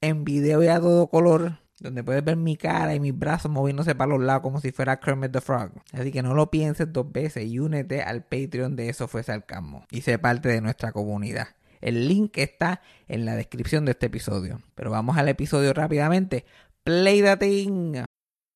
en video y a todo color donde puedes ver mi cara y mis brazos moviéndose para los lados como si fuera Kermit the Frog. Así que no lo pienses dos veces y únete al Patreon de Eso Fue Sarcasmo y sé parte de nuestra comunidad. El link está en la descripción de este episodio. Pero vamos al episodio rápidamente. Play the thing.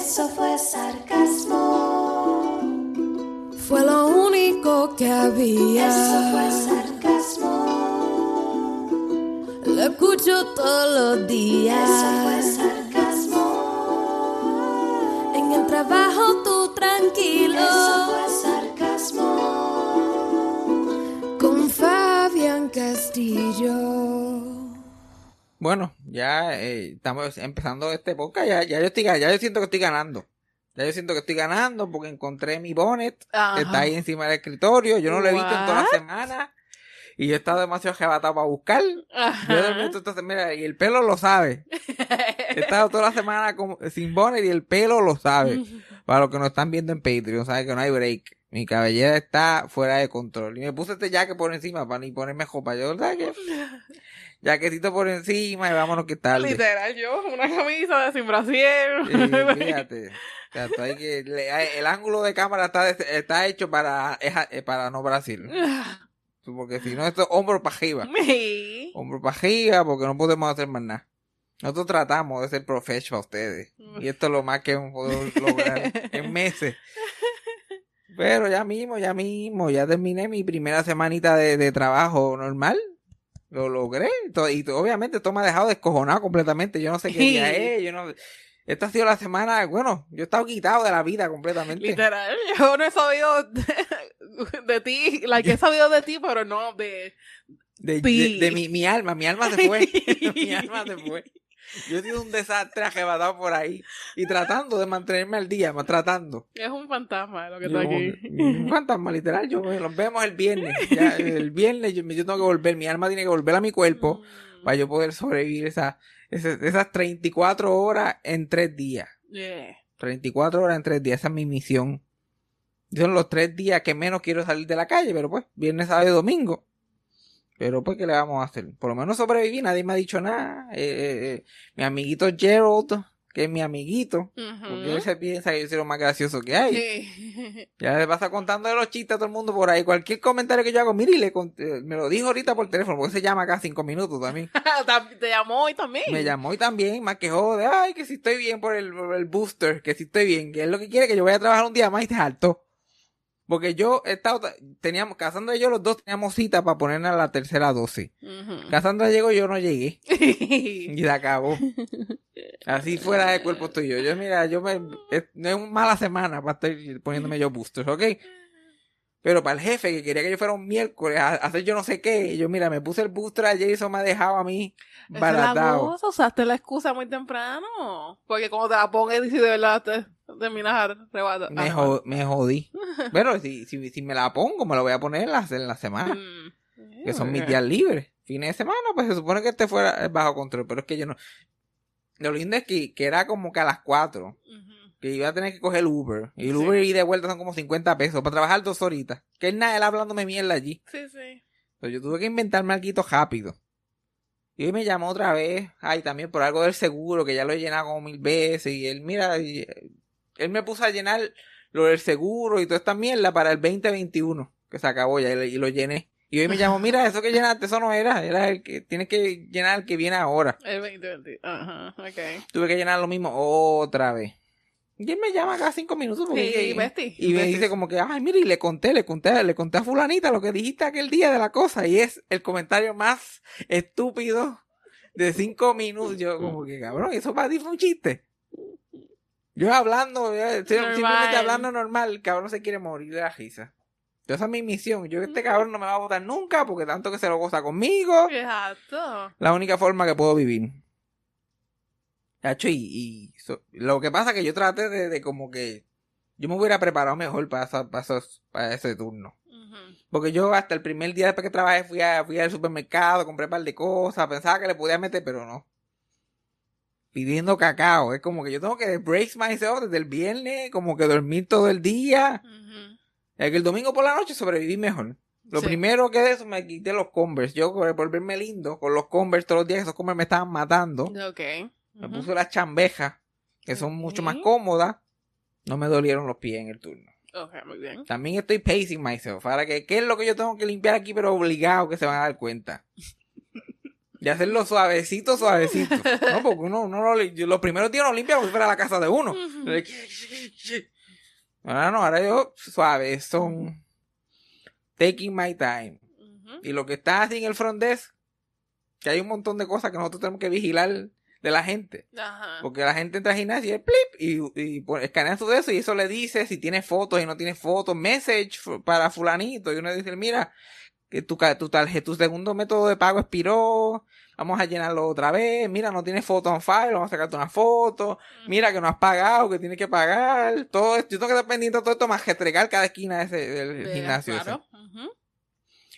Eso fue sarcasmo. Fue lo único que había. Eso fue sarcasmo. Lo escucho todos los días. Eso fue sarcasmo. En el trabajo tú tranquilo. Eso fue sarcasmo. Con Fabián Castillo. Bueno, ya eh, estamos empezando este podcast. Ya, ya yo estoy, ya yo siento que estoy ganando. Ya yo siento que estoy ganando porque encontré mi bonnet que está ahí encima del escritorio. Yo no lo he visto en toda la semana. Y yo he estado demasiado arrebatado para buscar. Yo Ajá. momento, entonces, mira, y el pelo lo sabe. He estado toda la semana sin bonnet y el pelo lo sabe. Para los que nos están viendo en Patreon, saben que no hay break. Mi cabellera está fuera de control. Y me puse este jacket por encima para ni ponerme jopa. Yo, ¿sabes qué? Jaquetito por encima y vámonos que tarde. Literal, yo, una camisa de sin brasier. Eh, fíjate. O sea, tú hay que- le- el ángulo de cámara está, está hecho para, a- eh, para no Brasil. Porque si no, esto es hombro para arriba. Sí. Hombro para arriba porque no podemos hacer más nada. Nosotros tratamos de ser profesional para ustedes. Y esto es lo más que hemos podido lograr en meses. Pero ya mismo, ya mismo, ya terminé mi primera semanita de, de trabajo normal. Lo logré. Y obviamente esto me ha dejado descojonado completamente. Yo no sé qué día es. Yo no... Esta ha sido la semana, bueno, yo he estado quitado de la vida completamente. Literal, yo no he sabido de, de ti, la que he sabido de ti, pero no de... De, de- de mi, mi alma, mi alma se fue. mi alma se fue. Yo he sido un desastre arrebatado por ahí. Y tratando de mantenerme al día, más tratando. Es un fantasma lo que está aquí. un fantasma, literal. Yo, nos vemos el viernes. Ya, el viernes yo, yo tengo que volver. Mi alma tiene que volver a mi cuerpo Mm, para yo poder sobrevivir esa, esa- esas 34 horas en tres días. yeah. 34 horas en tres días. Esa es mi misión. Son los tres días que menos quiero salir de la calle, pero pues, viernes, sábado y domingo. Pero pues, ¿qué le vamos a hacer? Por lo menos sobreviví, nadie me ha dicho nada. Eh, eh, eh, mi amiguito Gerald, que es mi amiguito, porque él se piensa que yo soy lo más gracioso que hay. Sí. Ya le pasa contando de los chistes a todo el mundo por ahí. Cualquier comentario que yo hago, mire, y le eh, me lo dijo ahorita por teléfono, porque se llama cada cinco minutos también. Te llamó hoy también. Me llamó y también, más que jode, ay, que si estoy bien por el, por el booster, que si estoy bien, que es lo que quiere que yo vaya a trabajar un día más y te harto. Porque yo he estado, teníamos, Cassandra y yo los dos teníamos cita para ponernos a la tercera dosis. Ujú. Cassandra llegó yo no llegué. Y se acabó. Así fuera de cuerpo estoy yo. Yo, mira, yo me, es, no es una mala semana para estar poniéndome yo boosters, ¿ok? Pero para el jefe que quería que yo fuera un miércoles a, a hacer yo no sé qué, yo mira, me puse el booster ayer y eso me ha dejado a mí Esa es la baratado. cosa, usaste la excusa muy temprano. Porque cuando te la pongas y si de verdad te terminas arrebatado. Me, me jodí. Pero si, si, si me la pongo, me la voy a poner en la, en la semana. Mm. Que son mis días libres. Fines de semana, pues se supone que este fuera bajo control. Pero es que yo no. Lo lindo es que, que era como que a las 4. Ujú. Que iba a tener que coger el Uber. Y el Sí. Uber y de vuelta son como 50 pesos para trabajar dos horitas. Que es nada, él hablándome mierda allí. Sí, sí. Entonces yo tuve que inventarme algo rápido. Y él me llamó otra vez. Ay, también por algo del seguro, que ya lo he llenado como mil veces. Y él, mira, eh, él me puso a llenar lo del seguro y toda esta mierda para el 2021. Que se acabó ya y, lo llené. Y hoy me llamó, mira, eso que llenaste, eso no era, era el que tienes que llenar el que viene ahora. El 2020. Ajá, ok. Tuve que llenar lo mismo otra vez. Y él me llama cada cinco minutos porque- Sí, bestie, y me bestie. dice como que, ay, mire, y le conté, le conté, le conté a fulanita lo que dijiste aquel día de la cosa. Y es el comentario más estúpido de cinco minutos. Yo como que, cabrón, eso para ti fue un chiste. Yo hablando, yo estoy Normal. simplemente hablando normal, el cabrón se quiere morir de la risa. Yo, esa es mi misión. Yo, este cabrón no me va a votar nunca porque tanto que se lo goza conmigo. Exacto. La única forma que puedo vivir. Hacho, y, y so- lo que pasa es que yo traté de, de como que yo me hubiera preparado mejor para, esa- para, esos- para ese turno. Porque yo hasta el primer día después que trabajé fui, a, fui al supermercado, compré un par de cosas, pensaba que le podía meter, pero no. Pidiendo cacao. Es como que yo tengo que brace myself desde el viernes, como que dormir todo el día. Es que el domingo por la noche sobreviví mejor. Lo Sí. primero que de eso me quité los Converse. Yo por volverme lindo con los Converse todos los días, esos Converse me estaban matando. Ok. Me Ujú. puse las chambejas, que son mucho más cómodas. No me dolieron los pies en el turno. Ok, muy bien. También estoy pacing myself. Ahora que, ¿qué es lo que yo tengo que limpiar aquí? Pero obligado que se van a dar cuenta. De hacerlo suavecito, suavecito. No, porque uno, uno lo, los primeros días uno limpia como si fuera la casa de uno. Ahora no, ahora yo suave, son taking my time. Y lo que está así en el front desk, que hay un montón de cosas que nosotros tenemos que vigilar de la gente. Ajá. Porque la gente entra al gimnasio y es plip y, y pone- escanea todo eso y eso le dice si tiene fotos y no tiene fotos, message para fulanito. Y uno dice, mira, que tu, tu, tarje- tu segundo método de pago expiró, vamos a llenarlo otra vez, mira, no tienes foto on file, vamos a sacarte una foto, mira que no has pagado, que tienes que pagar, todo esto, yo tengo que estar pendiente de todo esto más que entregar cada esquina de ese, del De- gimnasio. ese Claro. Ujú.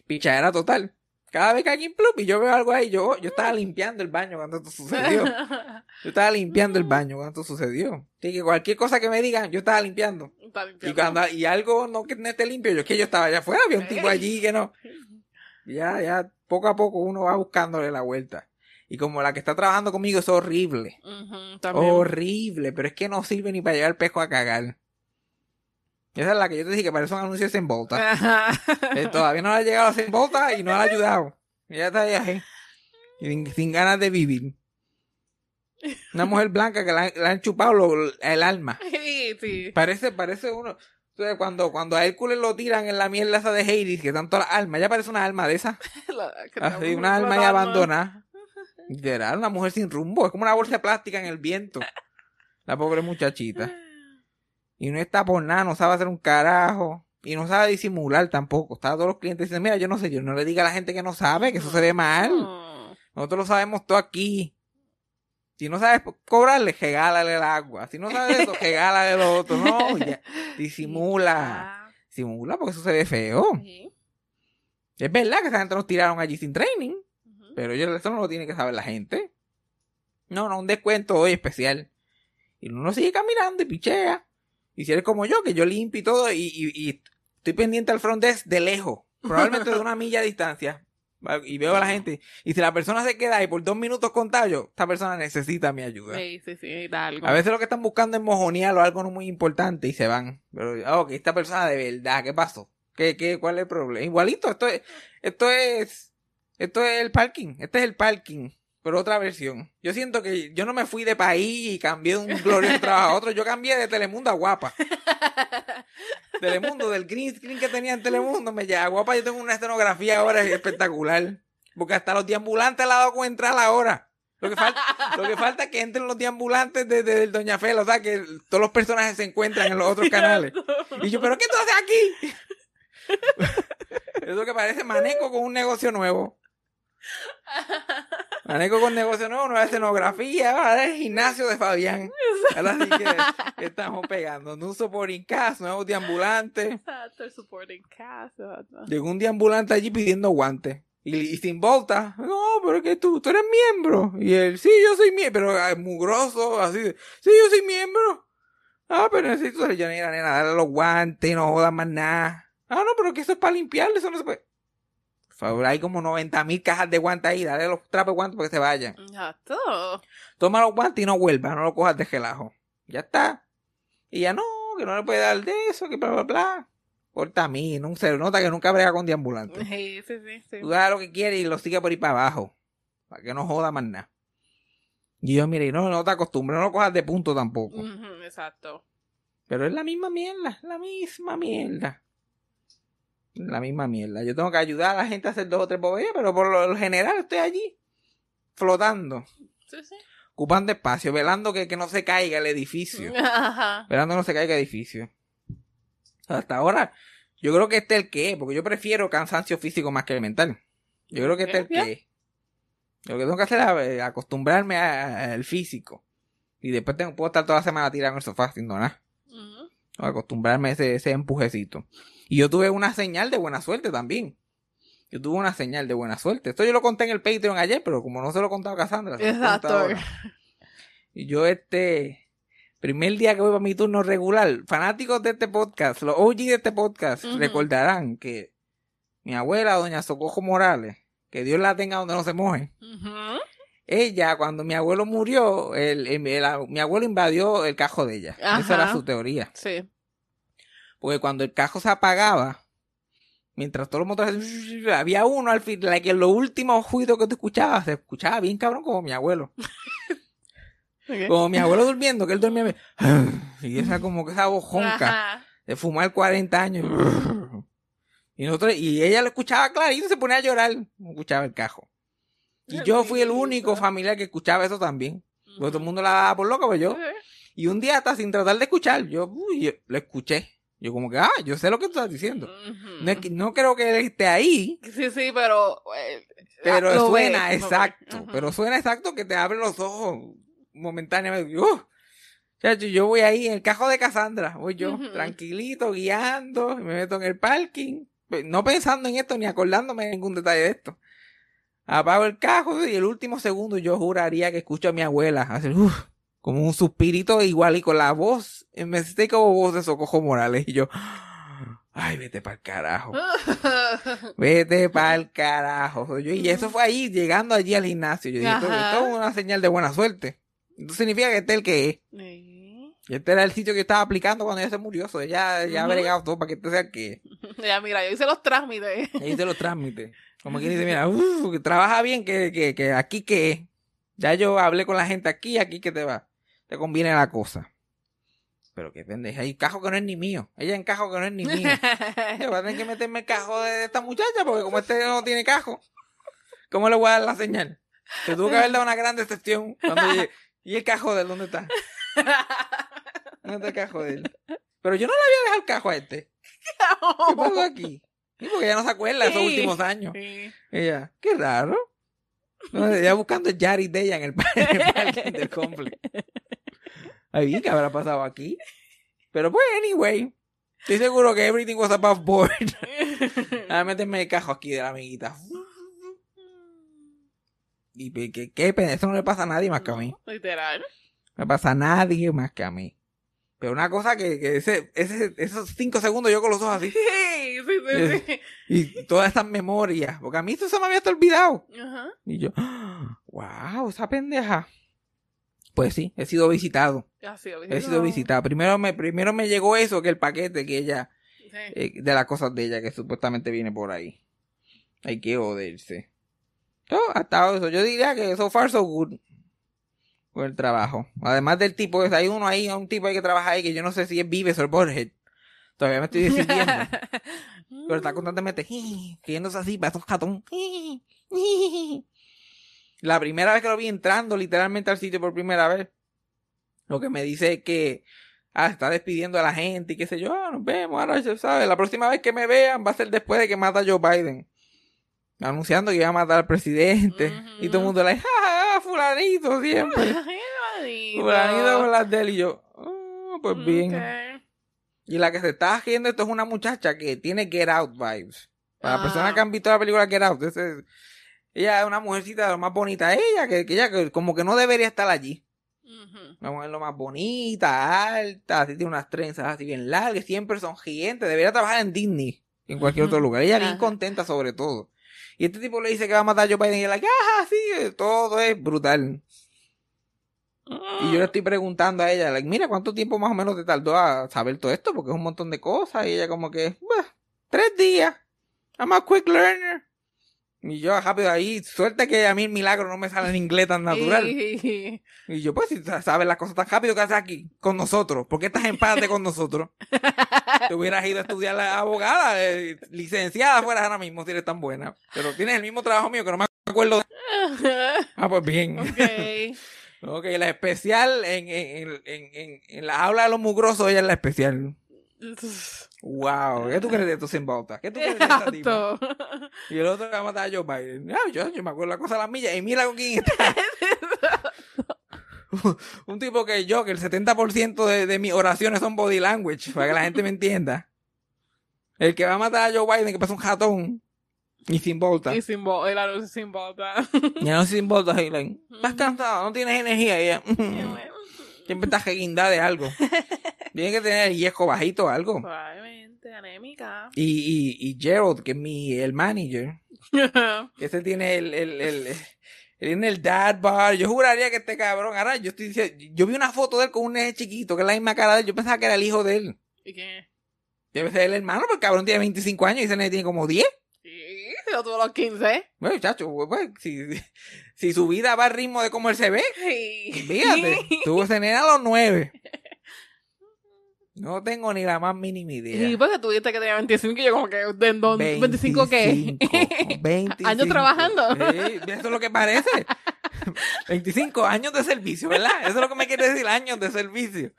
pichadera total. Cada vez que alguien plup y yo veo algo ahí, yo, yo estaba limpiando el baño cuando esto sucedió. Yo estaba limpiando el baño cuando esto sucedió. Así que cualquier cosa que me digan, yo estaba limpiando. Y cuando y algo no que no esté limpio, yo es que yo estaba allá afuera, había un tipo allí que no. Ya, ya, poco a poco uno va buscándole la vuelta. Y como la que está trabajando conmigo es horrible. Horrible, pero es que no sirve ni para llevar el pesco a cagar. Esa es la que yo te dije que parece un anuncio de Volta. Eh, todavía no le ha llegado a sin volta y no le ha ayudado. Ya está ahí, sin, sin ganas de vivir. Una mujer blanca que le han chupado lo- el alma. Sí, sí. Parece, parece uno. Entonces, cuando, cuando a Hércules lo tiran en la mierda esa de Hades, que todas las almas, ya parece una alma de esa. La- Así, una alma ya abandonada. Literal, una mujer sin rumbo. Es como una bolsa de plástica en el viento. La pobre muchachita. Y no está por nada, no sabe hacer un carajo. Y no sabe disimular tampoco. Está todos los clientes dicen, mira, yo no sé, yo no le diga a la gente que no sabe, que eso se ve mal. No. Nosotros lo sabemos todo aquí. Si no sabes cobrarle, regálale el agua. Si no sabes eso, regálale lo otro. No, ya. Disimula. Disimula porque eso se ve feo. sí. Es verdad que esa gente nos tiraron allí sin training. Pero yo, eso no lo tiene que saber la gente. No, no, un descuento hoy especial. Y uno sigue caminando y pichea. Y si eres como yo, que yo limpio y todo, y, y- y estoy pendiente al front desk de lejos. Probablemente de una milla de distancia. Y veo a la gente. Y si la persona se queda ahí por dos minutos contado, yo, esta persona necesita mi ayuda. Sí, sí, sí, algo. A veces lo que están buscando es mojonear o algo no muy importante y se van. Pero, ah, ok, esta persona de verdad, ¿qué pasó? ¿Qué, qué, ¿Cuál es el problema? Igualito, esto es, esto es, esto es el parking. Este es el parking, pero otra versión. Yo siento que yo no me fui de país y cambié de un glorioso trabajo a otro. Yo cambié de Telemundo a Guapa. Telemundo, del green screen que tenía en Telemundo, me lleva a Guapa. Yo tengo una escenografía ahora espectacular. Porque hasta los deambulantes le ha dado con entrar ahora. Lo que falta, lo que falta es que entren los deambulantes de, de- Doña Fela, o sea, que todos los personajes se encuentran en los otros canales. Y yo, ¿pero qué tú haces aquí? Eso que parece Maneco con un negocio nuevo. Maneco con negocio nuevo, nueva escenografía, ahora es el gimnasio de Fabián. Ahora sí que, que estamos pegando. No supporting cast, nuevos deambulantes. They're supporting cast. exacto. Llegó un deambulante allí pidiendo guantes. Y, y sin volta. No, pero es que tú, tú eres miembro. Y él, sí, yo soy miembro. Pero ah, mugroso, así. de, Sí, yo soy miembro. Ah, pero necesito yo mira, nena, darle los guantes, no jodas más nada. Ah, no, pero que eso es para limpiarle, eso no se puede. Hay como 90 mil cajas de guantes ahí, dale los trapos de guantes para que se vayan. Exacto. Toma los guantes y no vuelvas, no lo cojas de relajo. Ya está. Y ya no, que no le puede dar de eso, que bla, bla, bla. Porta a mí, no se nota que nunca brega con deambulantes. Sí, sí, sí. sí. Tú das lo que quieres y lo sigue por ahí para abajo. Para que no joda más nada. Y yo, mire, no, no te acostumbres, no lo cojas de punto tampoco. Exacto. Pero es la misma mierda, la misma mierda. La misma mierda. Yo tengo que ayudar a la gente a hacer dos o tres boberías, pero por lo general estoy allí, flotando, Sí, sí. ocupando espacio, velando que, que no se caiga el edificio. Ajá. Velando que no se caiga el edificio. Hasta ahora, yo creo que este es el que es, porque yo prefiero cansancio físico más que el mental. Yo creo que este es el que. Lo que tengo que hacer es acostumbrarme al físico. Y después tengo, puedo estar toda la semana tirado en el sofá haciendo nada. Acostumbrarme a ese, ese empujecito. Y yo tuve una señal de buena suerte también. Yo tuve una señal de buena suerte. Esto yo lo conté en el Patreon ayer, pero como no se lo he contado a Cassandra, se Exacto. Y yo este primer día que voy para mi turno regular, fanáticos de este podcast, los OG de este podcast, recordarán que mi abuela, doña Socojo Morales, que Dios la tenga donde no se moje, ella, cuando mi abuelo murió, el, el- el- mi abuelo invadió el cajo de ella. Esa era su teoría. Sí. Porque cuando el cajo se apagaba, mientras todos los motores había uno al fin, la que los últimos ruidos que tú escuchabas, se escuchaba bien cabrón como mi abuelo. Como mi abuelo durmiendo, que él dormía bien. y esa como que esa voz jonca Ajá. de fumar 40 años. Y nosotros, y ella lo escuchaba clarito y se ponía a llorar. Escuchaba el cajo. Y yo fui el único familiar que escuchaba eso también. Porque todo el mundo la daba por loca, pues yo. Y un día hasta sin tratar de escuchar, yo, uy, yo lo escuché. Yo como que, ah, yo sé lo que tú estás diciendo. No, es que- no creo que él esté ahí, Sí, sí, pero. eh, pero lo suena ves, exacto. Pero suena exacto que te abre los ojos momentáneamente. Uh, chacho, yo voy ahí en el cajo de Cassandra, voy yo, tranquilito, guiando, me meto en el parking, pe- no pensando en esto ni acordándome de ningún detalle de esto. Apago el cajo y el último segundo yo juraría que escucho a mi abuela hacer "Uf", como un suspirito igual y con la voz, eh, me sé como voz de Socojo Morales y yo, ay, vete para el carajo. Vete pa'l carajo. soy yo. Y eso fue ahí, llegando allí al gimnasio. Yo dije, esto, es una señal de buena suerte. Esto significa que este es el que es. Sí. Y este era el sitio que yo estaba aplicando cuando ella se murió. So, ya, ya ha Ujú. bregado todo para que este sea el que es. Ya, mira, yo hice los trámites. Y ahí se lo transmite. Como quien dice, mira, uf, que trabaja bien, que, que, que aquí que es. Ya yo hablé con la gente aquí, aquí que te va. Te conviene la cosa. Pero qué pendeja. Hay cajo que no es ni mío. Ella en cajo que no es ni mío. Yo voy a tener que meterme el cajo de esta muchacha porque como este no tiene cajo, ¿cómo le voy a dar la señal? Se tuvo que haber dado una gran decepción cuando llegué. ¿Y el cajo de él dónde está? ¿Dónde está el cajo de él? Pero yo no le había dejado el cajo a este. ¿Qué pasó aquí? Sí, porque ella no se acuerda de esos últimos años. Sí. Ella, qué raro. No, ella buscando el Yaris de ella en el, en el parking del complex. Ay, ¿qué habrá pasado aquí? Pero pues, anyway. Estoy seguro que everything was above board. A meterme el cajo aquí de la amiguita. Y que, qué pena, eso no le pasa a nadie más que a mí. No, Literal. No le pasa a nadie más que a mí. Pero una cosa que, que ese, ese, esos cinco segundos yo con los ojos así. Sí, sí, sí. Y todas estas memorias. Porque a mí esto se me había hasta olvidado. Ajá. Y yo, wow, esa pendeja. Pues sí, he sido visitado. Sí, He sido visitado. Primero me, primero me llegó eso, que el paquete que ella, Sí. eh, de las cosas de ella, que supuestamente viene por ahí. Hay que joderse. Yo, hasta eso, yo diría que so far so good. Por el trabajo. Además del tipo, hay uno ahí, un tipo ahí que trabaja ahí, que yo no sé si es Vives o Borges. Todavía me estoy decidiendo. Pero está constantemente riéndose así, para esos catón. La primera vez que lo vi entrando literalmente al sitio por primera vez, lo que me dice es que ah, está despidiendo a la gente y qué sé yo, ah, nos vemos, ahora ya sabes, la próxima vez que me vean va a ser después de que mata a Joe Biden. Anunciando que iba a matar al presidente. Y todo el mundo le dice, ah, fulanito siempre. Fulanito con las de él. Y yo, "Ah, pues bien. Y la que se está haciendo esto es una muchacha que tiene Get Out vibes. Para las Ah. personas que han visto la película Get Out, ese es- ella es una mujercita lo más bonita. Ella, que, que ella que como que no debería estar allí. Ujú. Una mujer lo más bonita, alta, así tiene unas trenzas así bien largas, siempre sonriente. Debería trabajar en Disney, en cualquier otro lugar. Ella bien Ajá. contenta sobre todo. Y este tipo le dice que va a matar a Joe Biden y ella like, ah, sí, todo es brutal. Y yo le estoy preguntando a ella, like, mira, ¿cuánto tiempo más o menos te tardó a saber todo esto? Porque es un montón de cosas. Y ella como que, "Bah, tres días. I'm a quick learner. Y yo rápido ahí, suerte que a mí el milagro no me sale en inglés tan natural. Y- yo, pues, si sa- sabes las cosas tan rápido que haces aquí con nosotros, ¿por qué estás en parte con nosotros? Te hubieras ido a estudiar la abogada, eh, licenciada fueras ahora mismo si eres tan buena. Pero tienes el mismo trabajo mío que no me acuerdo. de- Ah, pues bien. ok. Ok, la especial en, en, en, en, en- en la aula de los mugrosos, ella es la especial. Wow, ¿qué tú crees de esto sin bauta? ¿Qué tú crees de esta tipa? Exacto. Y el otro que va a matar a Joe Biden. Ah, yo, yo me acuerdo la cosa de las millas. Y mira con quién está. Un tipo que yo, que el 70% de, de mis oraciones son body language, para que la gente me entienda. El que va a matar a Joe Biden, que pasa un jatón. Y sin bolta. Y sin bo el anuncio sin bota. Y no sin bolta, y like, estás cansado, no tienes energía. Y ella, siempre estás reguindada de algo. Tiene que tener el yesco bajito o algo. Probablemente anémica. Y, y, y Gerald, que es mi, el manager, ese tiene el, el, el, el- tiene el dad bar. Yo juraría que este cabrón, ahora yo estoy diciendo, yo vi una foto de él con un nene chiquito, que es la misma cara de él. Yo pensaba que era el hijo de él. ¿Y qué? Debe ser el hermano, porque el cabrón tiene 25 años y ese nene tiene como 10. Sí, se lo tuvo a los 15. Bueno, chacho, pues, pues, si, si su vida va al ritmo de cómo él se ve, Sí. fíjate, tuvo ese nene a los 9. No tengo ni la más mínima idea. Sí, porque tú dijiste que tenía 25 y yo como que, ¿de dónde? ¿25 qué? 25. ¿Años trabajando? Sí, eso es lo que parece. 25 años de servicio, ¿verdad? Eso es lo que me quiere decir, años de servicio.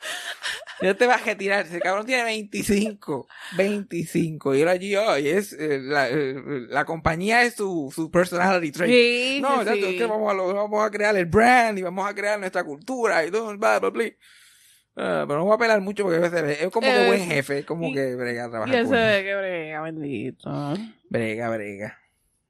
Ya te vas a retirar. Ese cabrón tiene 25. 25. Y él allí, oh, y es, eh, la, eh, la compañía es su, su personality trait. Sí, No, sí, ya sí. es que vamos a, vamos a crear el brand y vamos a crear nuestra cultura y todo, bla, bla, bla. Ah, pero no voy a pelar mucho porque a veces es como que Eh, buen jefe, es como que brega trabajar él. ve que brega, bendito. Brega, brega.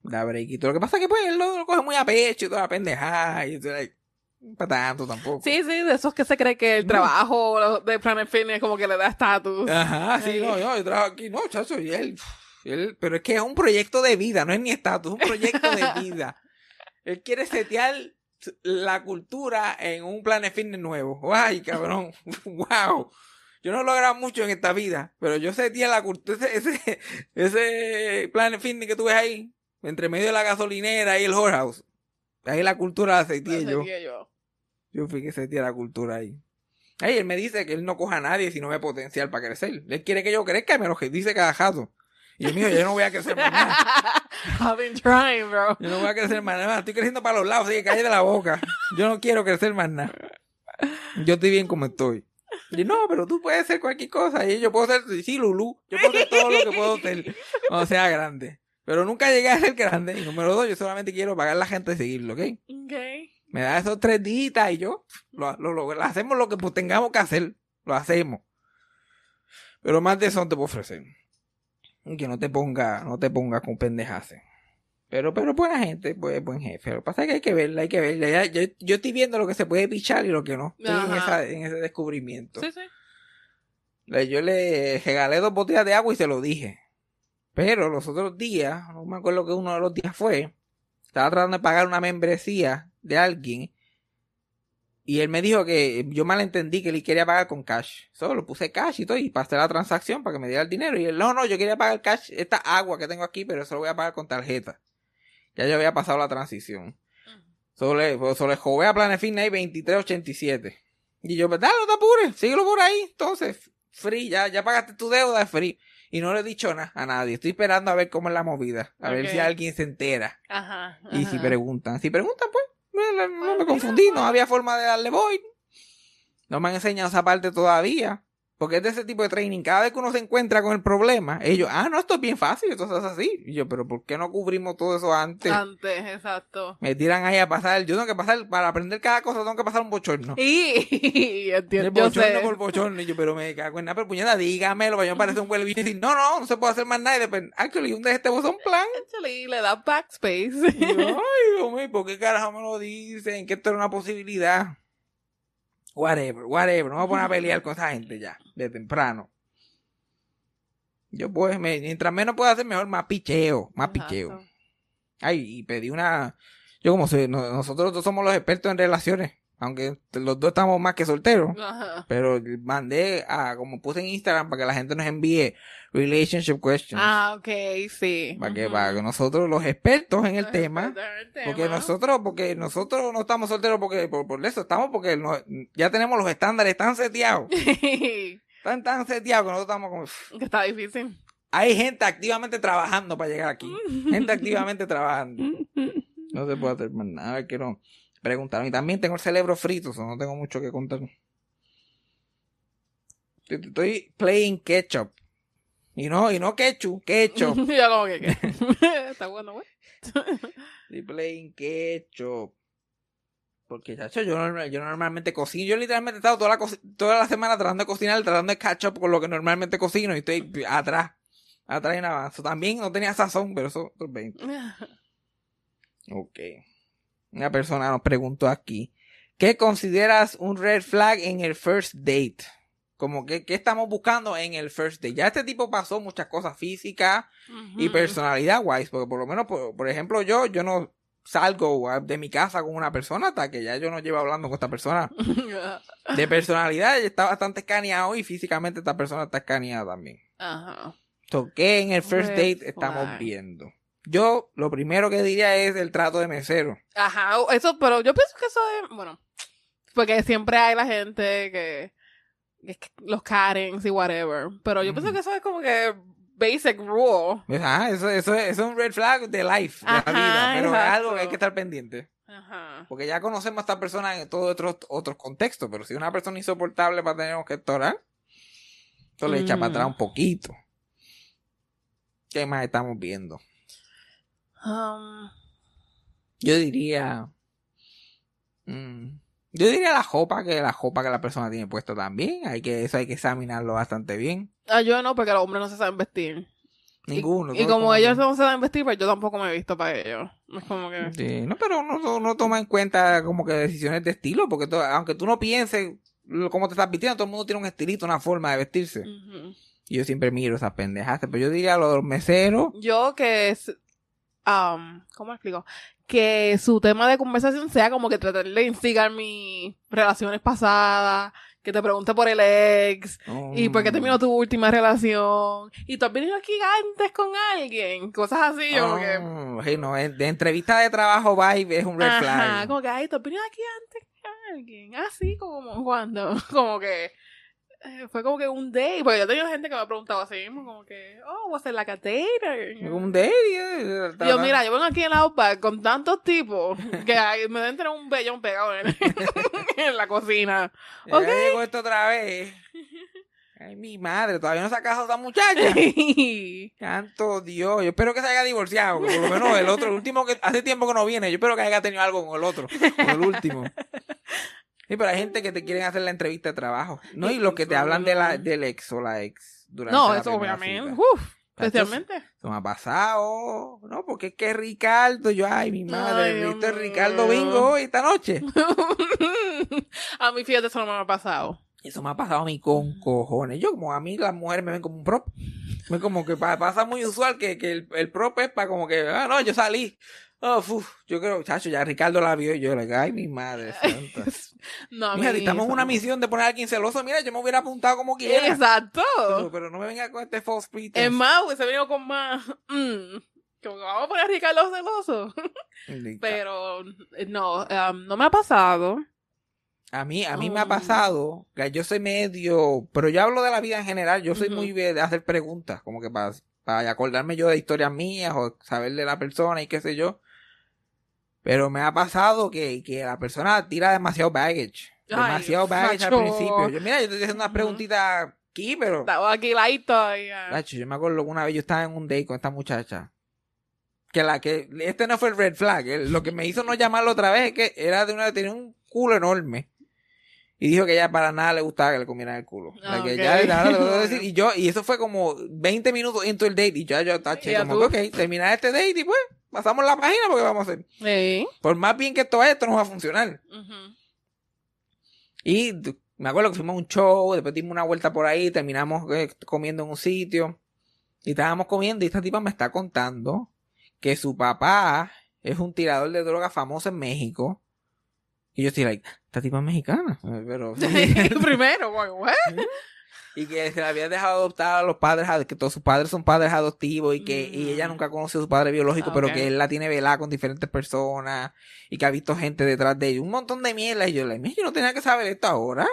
Da brequito. Lo que pasa es que pues él lo, lo coge muy a pecho y toda la pendejada y no para tanto tampoco. Sí, sí, de esos que se cree que el trabajo lo- de Planet Fitness como que le da estatus. Ajá, sí, Ay. no, yo, yo trabajo aquí, no, chacho, y él, él, pero es que es un proyecto de vida, no es ni estatus, es un proyecto de vida. él quiere setear la cultura en un plan de fitness nuevo. Ay, cabrón, wow. Yo no he logrado mucho en esta vida, pero yo seteé la cultura, ese, ese, ese plan de fitness que tú ves ahí, entre medio de la gasolinera y el whorehouse. Ahí la cultura la Así yo. yo. Yo fui que seteé la cultura ahí. Ay, él me dice que él no coja a nadie si no ve potencial para crecer. Él quiere que yo crezca me lo que dice cada jato. Y yo, mío, yo no voy a crecer más nada. I've been trying, bro. Yo no voy a crecer más nada. Estoy creciendo para los lados, así que calle de la boca. Yo no quiero crecer más nada. Yo estoy bien como estoy. Y no, pero tú puedes ser cualquier cosa. Y yo puedo ser, sí, Lulú. Yo puedo ser todo lo que puedo ser cuando sea grande. Pero nunca llegué a ser grande. Y número dos, yo solamente quiero pagar a la gente y seguirlo, ¿ok? Ok. Me da esos tres días y yo lo, lo- lo- hacemos lo que pues, tengamos que hacer. Lo hacemos. Pero más de eso no te puedo ofrecer. Que no te ponga, no te ponga con pendejas. Pero, pero buena gente, pues buen jefe. Lo que pasa es que hay que verla, hay que verla. Ya- yo, yo estoy viendo lo que se puede pichar y lo que no. Estoy en, esa- en ese descubrimiento. Sí, sí. Le- Yo le regalé dos botellas de agua y se lo dije. Pero los otros días, no me acuerdo que uno de los días fue, estaba tratando de pagar una membresía de alguien y él me dijo que yo malentendí que él quería pagar con cash. Solo lo puse cash y todo y pasé la transacción para que me diera el dinero. Y él, no, no, yo quería pagar cash, esta agua que tengo aquí, pero eso lo voy a pagar con tarjeta. Ya yo había pasado la transición. Solo le, pues, solo le jové a Planet Fitness ahí 2387. Y yo, dale, no te apures, síguelo por ahí. Entonces, free, ya, ya pagaste tu deuda, es free. Y no le he dicho nada a nadie. Estoy esperando a ver cómo es la movida. A ver si alguien se entera. Ajá. Y si preguntan. Si preguntan, pues, no Pues me confundí. No había forma de darle void. No me han enseñado esa parte todavía. Porque es de ese tipo de training. Cada vez que uno se encuentra con el problema, ellos, ah, no, esto es bien fácil, esto es así. Y yo, pero ¿por qué no cubrimos todo eso antes? Antes, exacto. Me tiran ahí a pasar. Yo tengo que pasar, para aprender cada cosa, tengo que pasar un bochorno. Y entiendo, bochorno sé. por bochorno. Y yo, pero me cago en nada, pero puñeta, dígamelo, para yo me parece un huele y decir, no, no, no se puede hacer más nada. Y después, actually, un de este botón plan. Actually, le da backspace. Y yo, ay, Dios mío, ¿por qué carajo me lo dicen? Que esto era una posibilidad. Whatever, whatever. No me voy a poner a pelear con esa gente ya, de temprano. Yo pues, me- mientras menos pueda hacer, mejor más picheo, más picheo. Exacto. Ay, y pedí una... Yo como soy, no- nosotros dos somos los expertos en relaciones. Aunque los dos estamos más que solteros. Ajá. Pero mandé a, como puse en Instagram, para que la gente nos envíe relationship questions. Ah, ok, sí. para, que, para que nosotros, los expertos en el tema, porque nosotros, porque nosotros no estamos solteros porque, por, por eso estamos porque ya tenemos los estándares tan seteados, que tan, seteados que nosotros estamos como, "Uf". está difícil. hay gente activamente trabajando para llegar aquí. Gente activamente trabajando. No se puede hacer más nada. Quiero preguntar. Y también tengo el cerebro frito, o sea, no tengo mucho que contar. Estoy- playing ketchup. Y no, y no ketchup, ketchup. Yo como que, está bueno, güey. Estoy playing ketchup. Porque, chacho, yo, yo normalmente cocino. Yo literalmente he estado toda la, toda la semana tratando de cocinar, tratando de catch up con lo que normalmente cocino. Y estoy atrás. Atrás en avance. También no tenía sazón, pero eso otros 20. Ok. Una persona nos preguntó aquí. ¿Qué consideras un red flag en el first date? Como que, ¿qué estamos buscando en el first date? Ya este tipo pasó muchas cosas físicas y personalidad wise, porque por lo menos, por, por ejemplo, yo, yo no salgo de mi casa con una persona hasta que ya yo no llevo hablando con esta persona. De personalidad está bastante escaneado y físicamente esta persona está escaneada también. Ajá. So, ¿Qué en el first date estamos viendo? Yo lo primero que diría es el trato de mesero. Ajá, eso, pero yo pienso que eso es, bueno, porque siempre hay la gente que, los Karens y whatever, pero yo pienso que eso es como que basic rule. Ajá, eso, eso, eso es un red flag de life, de Ajá, la vida, pero es algo que hay que estar pendiente. Ajá. Porque ya conocemos a esta persona en todos otros, otros contextos, pero si es una persona insoportable para tener que torar, eso le echa Mm. para atrás un poquito. ¿Qué más estamos viendo? Um, Yo diría. mm, yo diría la jopa, que la jopa que la persona tiene puesta también. Hay que, eso hay que examinarlo bastante bien. ah, yo no, porque los hombres no se saben vestir. Ninguno. Y, como ellos no se saben vestir, pues yo tampoco me he visto para ellos. Es como que... Sí, no, pero uno no toma en cuenta como que decisiones de estilo, porque aunque tú no pienses cómo te estás vistiendo, todo el mundo tiene un estilito, una forma de vestirse. Y yo siempre miro esas pendejas. Pero yo diría lo de los meseros. Yo que es, um, ¿cómo explico? Que su tema de conversación sea como que tratar de instigar mis relaciones pasadas, que te pregunte por el ex, y por qué terminó tu última relación, y tú has venido aquí antes con alguien, cosas así, yo como que... Oh, sí, no, de entrevista de trabajo vibe es un red Ajá, flag. como que, ay, tú has venido aquí antes con alguien, así como cuando, como que... eh, Fue como que un day, porque yo he tenido gente que me ha preguntado así mismo, como que, oh, like a date? or- Un date. eh, Y yo, mira, yo vengo aquí en la Outback con tantos tipos que hay- me deben tener un vellón pegado en, en la cocina. Ya ok. llegó esto otra vez. Ay, mi madre, todavía no se ha casado esa muchacha. Santo Dios, yo espero que se haya divorciado, que por lo menos el otro, el último que hace tiempo que no viene, yo espero que haya tenido algo con el otro, con el último. Sí, pero hay gente que te quieren hacer la entrevista de trabajo, ¿no? Y los que te hablan de la, del ex o la ex durante no, la eso obviamente. Uf, especialmente. Eso me ha pasado, ¿no? Porque es que Ricardo, yo, ay, mi madre, Ay, ¿viste mío. Ricardo Bingo hoy, esta noche? a mí, fíjate, eso no me ha pasado. Eso me ha pasado a mí con cojones. Yo, como a mí las mujeres me ven como un prop. Me como que pa- pasa muy usual que, que el, el prop es para como que, ah, no, yo salí. Oh, uf, yo creo, chacho, ya Ricardo la vio y yo le ay, mi madre santa. No, Mira, eso una misión de poner a alguien celoso, mira, yo me hubiera apuntado como quiera. Exacto. Pero, pero no me venga con este false pretense. Es más, hubiese venido con más. mm, como que vamos a poner a Ricardo celoso. Pero eh, no, um, no me ha pasado. A mí, a mí me ha Mm. pasado que yo soy medio, pero yo hablo de la vida en general, yo soy Ujú. muy de hacer preguntas, como que para, para acordarme yo de historias mías o saber de la persona y qué sé yo. Pero me ha pasado que, que la persona tira demasiado baggage. Ay, demasiado baggage al principio. Yo, mira, yo te estoy haciendo unas preguntitas aquí, pero... Estaba aquí ladito y, ah, yo me acuerdo que una vez yo estaba en un date con esta muchacha. Que la que, este no fue el red flag. lo que me hizo no llamarlo otra vez es que era de una, tenía un culo enorme. Y dijo que ella para nada le gustaba que le comieran el culo. Ah, La que ya, nada, decir, y yo, y eso fue como 20 minutos into el date. Y ya yo taché, Ya como tú. que, ok, terminar este date y pues, pasamos la página porque vamos a hacer. Sí. Por más bien que esto vaya, esto no va a funcionar. Y me acuerdo que fuimos a un show, después dimos una vuelta por ahí, terminamos eh, comiendo en un sitio. Y estábamos comiendo y esta tipa me está contando que su papá es un tirador de droga famoso en México. Y yo estoy like, esta tipa es mexicana. Pero, Primero, güey, what? Y que se la había dejado adoptar a los padres, ad- que todos sus padres son padres adoptivos y que y ella Mm. nunca conoció a su padre biológico, pero que él la tiene velada con diferentes personas y que ha visto gente detrás de ella. Un montón de mierda. Y yo, "Mira, yo no tenía que saber esto ahora.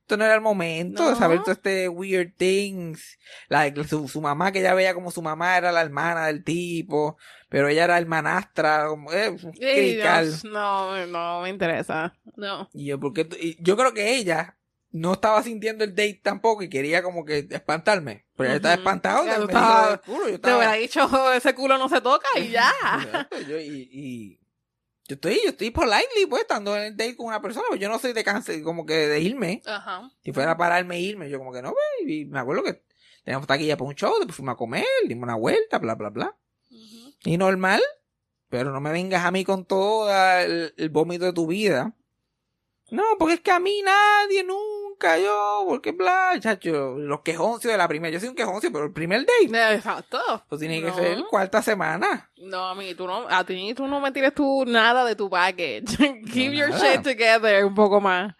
Esto no era el momento de No. saber todo este weird things. Like, su, su mamá, que ella veía como su mamá era la hermana del tipo, pero ella era hermanastra, como, eh. Dios, no, no me interesa. No. Y yo, porque yo creo que ella no estaba sintiendo el date tampoco y quería como que espantarme. Pero ella estaba espantado Ya estabas- del culo. Yo Te estaba... hubiera dicho, ese culo no se toca y ya. Yo- y, y yo estoy, yo estoy politely, pues, estando en el date con una persona, pues yo no soy de cáncer, como que de irme. Ajá. Si fuera a pararme e irme, yo como que no, ve, y me acuerdo que teníamos taquilla para un show, después fuimos a comer, dimos una vuelta, bla, bla, bla. Ujú. Y normal, pero no me vengas a mí con todo el, el vómito de tu vida. No, porque es que a mí nadie, nunca, yo, porque bla, chacho, los quejoncios de la primera, yo soy un quejoncio, pero el primer date, Exacto. pues tiene que ser cuarta semana. No, a mí, tú no, a ti tú no me tires tú nada de tu package. Keep your nada. shit together un poco más.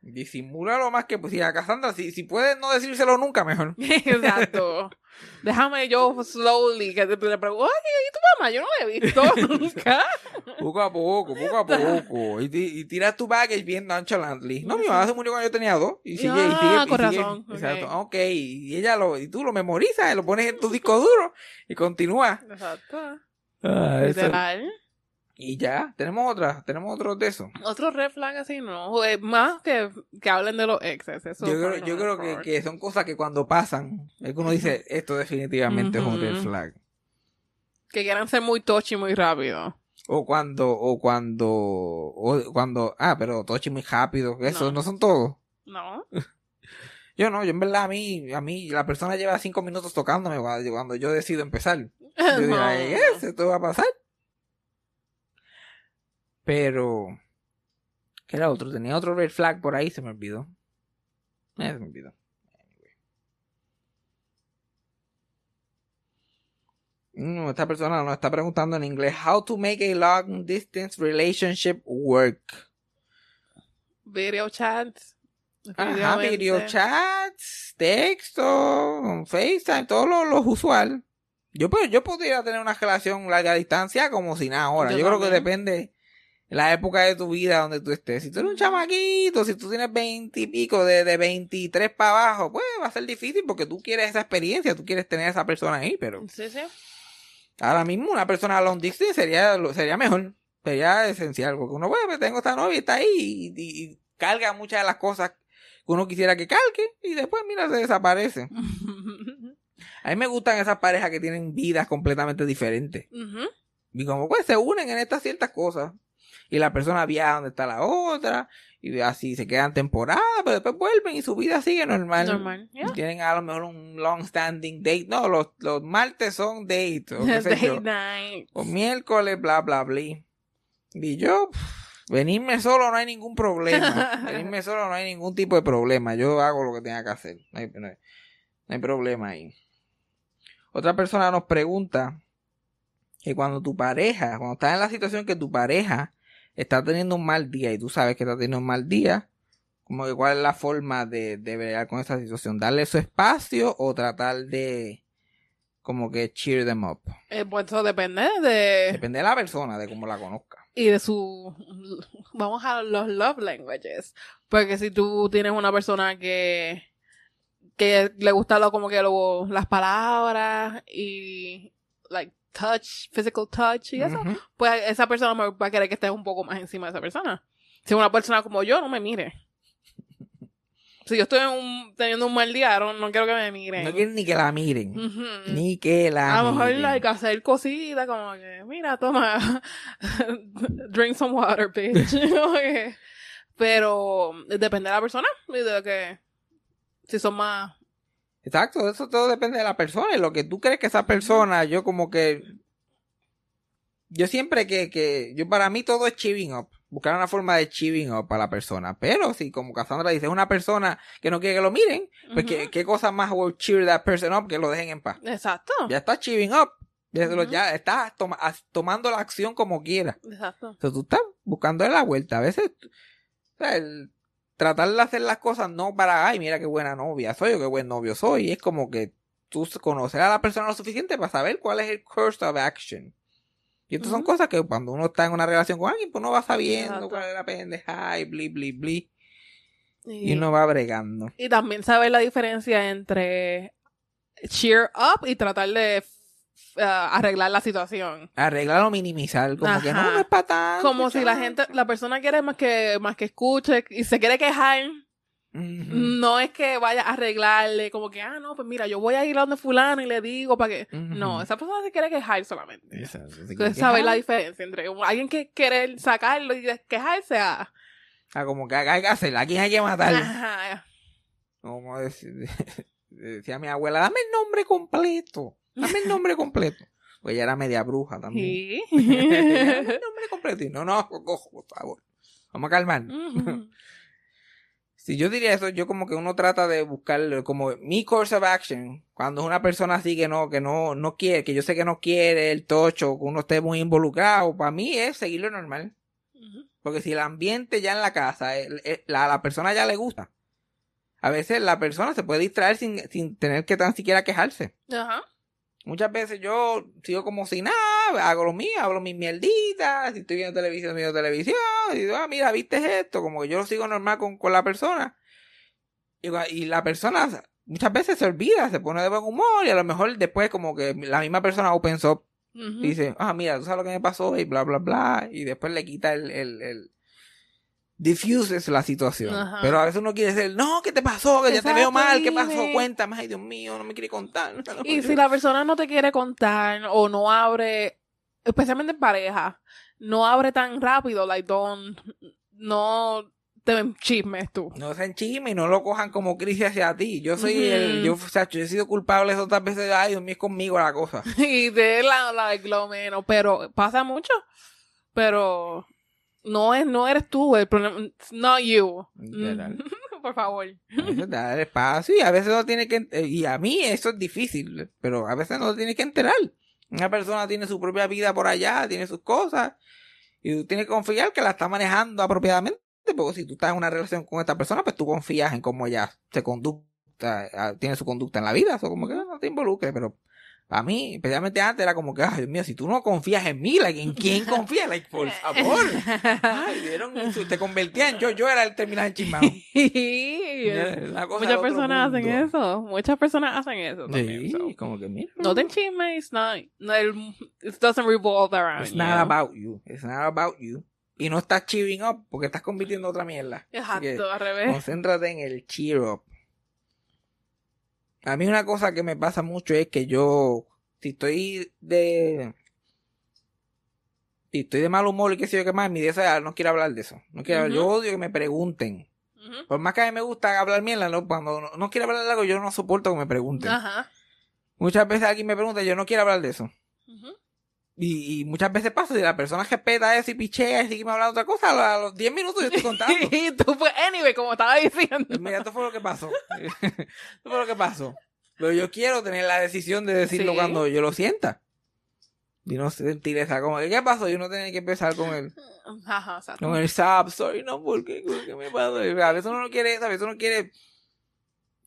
Disimula lo más que, pues, si a Cassandra, si, si puedes no decírselo nunca, mejor. Exacto. Déjame yo slowly que te, te pregunto, oye, ¿y tu mamá? Yo no la he visto nunca. Poco a poco, poco a poco. Y, y tiras tu baggage bien nonchalantly. No, mi mamá se murió cuando yo tenía dos. Y sigue, y Ah, sigue. y con sigue. razón, ok. Exacto. Ok. Y ella lo, y tú lo memorizas, lo pones en tu disco duro y continúa. Exacto. Ah, eso. Literal. Y ya, tenemos otra, tenemos otros de eso. Otro red flag así, no. Eh, Más que, que hablen de los exes. Eso yo creo, yo creo que, que son cosas que cuando pasan, es que uno dice, esto definitivamente es un red flag. Que quieran ser muy touchy muy rápido. O cuando, o cuando, o cuando, ah, pero Tochi muy rápido, eso No. no son todos. ¿No? Yo no, yo en verdad a mí, a mí la persona lleva cinco minutos tocándome cuando, cuando yo decido empezar. Yo digo, No. "Ay, yes, esto va a pasar. Pero, ¿qué era otro? Tenía otro red flag por ahí, se me olvidó. Eh, se me olvidó. Mm, esta persona nos está preguntando en inglés, how to make a long distance relationship work. Video chats. Ajá, video chats, texto, FaceTime, todo lo, lo usual. Yo, pues, yo podría tener una relación larga distancia como si nada ahora. Yo, Yo creo que también. Depende la época de tu vida donde tú estés. Si tú eres un chamaquito, si tú tienes veinte y pico, de, de 23 para abajo, pues va a ser difícil porque tú quieres esa experiencia, tú quieres tener a esa persona ahí, pero Sí, sí. ahora mismo una persona a long distance sería, sería mejor, sería esencial, porque uno, pues, tengo esta novia, está ahí y, y- y carga muchas de las cosas que uno quisiera que cargue y después, mira, se desaparece. A mí me gustan esas parejas que tienen vidas completamente diferentes. Y como pues se unen en estas ciertas cosas. Y la persona viaja donde está la otra. Y así se quedan temporadas, pero después vuelven y su vida sigue normal. Normal, yeah. Tienen a lo mejor un long standing date. No, los, los martes son dates. O, qué sé Date yo. night. o miércoles, bla, bla, bla. Y yo, pff, venirme solo no hay ningún problema. venirme solo no hay ningún tipo de problema. Yo hago lo que tenga que hacer. No hay, no hay- no hay problema ahí. Otra persona nos pregunta que cuando tu pareja, cuando estás en la situación que tu pareja está teniendo un mal día y tú sabes que está teniendo un mal día, como que cuál es la forma de, de bregar con esa situación, darle su espacio o tratar de como que cheer them up. Eh, pues eso depende de... Depende de la persona, de cómo la conozca. y de su vamos a los love languages porque si tú tienes una persona que que le gusta lo como que lo, las palabras y like touch physical touch y eso pues esa persona me va a querer que estés un poco más encima de esa persona si una persona como yo no me mire si yo estoy un- teniendo un mal día no, no quiero que me miren No quieren ni que la miren. Ujú. Ni que la A lo mejor miren. like, hacer cositas como que, mira, toma, drink some water, bitch. Pero depende de la persona y de lo que, si son más, Exacto, eso todo depende de la persona. Y lo que tú crees que esa persona, yo como que. Yo siempre que, que. Yo para mí todo es chiving up. Buscar una forma de chiving up a la persona. Pero si, como Cassandra dice, es una persona que no quiere que lo miren, pues Ujú. ¿qué, qué cosa más will cheer that person up que lo dejen en paz. exacto. Ya está chiving up. Ya, Ujú. ya estás toma- tomando la acción como quieras. Exacto. Sea, tú estás buscando la vuelta. A veces, o sea, el tratar de hacer las cosas no para, ay, mira qué buena novia soy o qué buen novio soy. Es como que tú conocer a la persona lo suficiente para saber cuál es el course of action. Y estas son cosas que cuando uno está en una relación con alguien, pues uno va sabiendo Exacto. cuál es la pendeja y bli, bli, bli. Y Y, uno va bregando. y también saber la diferencia entre cheer up y tratar de uh, arreglar la situación. Arreglar o minimizar, como que no, es para tanto. Como si la gente, la persona quiere más que, más que escuche y se quiere quejar. No es que vaya a arreglarle, como que, ah, no, pues mira, yo voy a ir a donde fulano y le digo para que... No, esa persona se quiere quejar solamente. Se Entonces, saber la diferencia entre alguien que quiere sacarlo y quejarse a... Ah, como que hay que hacerla, aquí hay que matarla. Ajá. Como dec- decía mi abuela, dame el nombre completo. Dame el nombre completo. Pues ella era media bruja también. Sí. dame el nombre completo. Y no, no, cojo, por favor. Vamos a calmar. Ujú. Si yo diría eso, yo como que uno trata de buscar como mi course of action. Cuando es una persona así que no, que no, no quiere, que yo sé que no quiere el tocho, que uno esté muy involucrado, para mí es seguir lo normal. Porque si el ambiente ya en la casa, el- el- la, la persona ya le gusta. A veces la persona se puede distraer sin, sin tener que tan siquiera quejarse. Ajá. Muchas veces yo sigo como si nada, hago lo mío, hablo mis mierditas, si estoy viendo televisión, miro televisión, y digo, ah, mira, viste esto, como que yo lo sigo normal con, con la persona. Y, la persona muchas veces se olvida, se pone de buen humor, y a lo mejor después como que la misma persona open up Ujú. dice, ah, mira, tú sabes lo que me pasó y bla, bla, bla, y después le quita el, el, el diffuses la situación. Ajá. Pero a veces uno quiere decir, no, ¿qué te pasó? Que ya te veo Exacto, mal, ¿qué dime. pasó? Cuéntame, ay, Dios mío, no me quiere contar. Y si la persona no te quiere contar o no abre, especialmente en pareja, no abre tan rápido, like, don't, no te ven chismes tú. No se enchisme y no lo cojan como crisis hacia ti. Yo soy el, yo, o sea, yo he sido culpable otras veces, ay, Dios mío, es conmigo la cosa. y de la, la lo menos, pero pasa mucho, pero no es, no eres tú, el problema, it's not you. Mm, Por favor. Dar espacio y a veces no tiene que, eh, y a mí eso es difícil, pero a veces no lo tienes que enterar. Una persona tiene su propia vida por allá, tiene sus cosas, y tú tienes que confiar que la está manejando apropiadamente, porque si tú estás en una relación con esta persona, pues tú confías en cómo ella se conducta, ah, tiene su conducta en la vida, eso como que no te involucres, pero a mí, especialmente antes, era como que, ay Dios mío, si tú no confías en mí, like, ¿en quién confías? Like, por favor. Ay, vieron, te convertía en yo, yo era el terminal en chismado. Muchas personas hacen eso. Muchas personas hacen eso también. Sí, so. como que mira. No te chismes, it's not, no, it doesn't revolve around It's you. not about you. It's not about you. Y no estás cheering up porque estás convirtiendo en otra mierda. Exacto, al revés. concéntrate en el cheer up. A mí una cosa que me pasa mucho es que yo, si estoy de... Si estoy de mal humor y qué sé yo qué más, mi es, no quiero hablar de eso. No quiero. Yo odio que me pregunten. Por más que a mí me gusta hablar mierda, no, cuando no, no quiero hablar de algo, yo no soporto que me pregunten. Ajá. Muchas veces alguien me pregunta, yo no quiero hablar de eso. Y, y muchas veces pasa, si la persona respeta eso y pichea y sigue hablando otra cosa, a los- a los 10 minutos yo estoy contando. y tú, pues, anyway, como estaba diciendo. Mira, esto fue lo que pasó. esto fue lo que pasó. Pero yo quiero tener la decisión de decirlo Sí. cuando yo lo sienta. Y no sentir esa como, ¿qué pasó? Yo no tenía que empezar con el, Ajá, exacto. con el sub story, no, porque, qué me pasó? Y A veces uno no quiere, a veces uno quiere,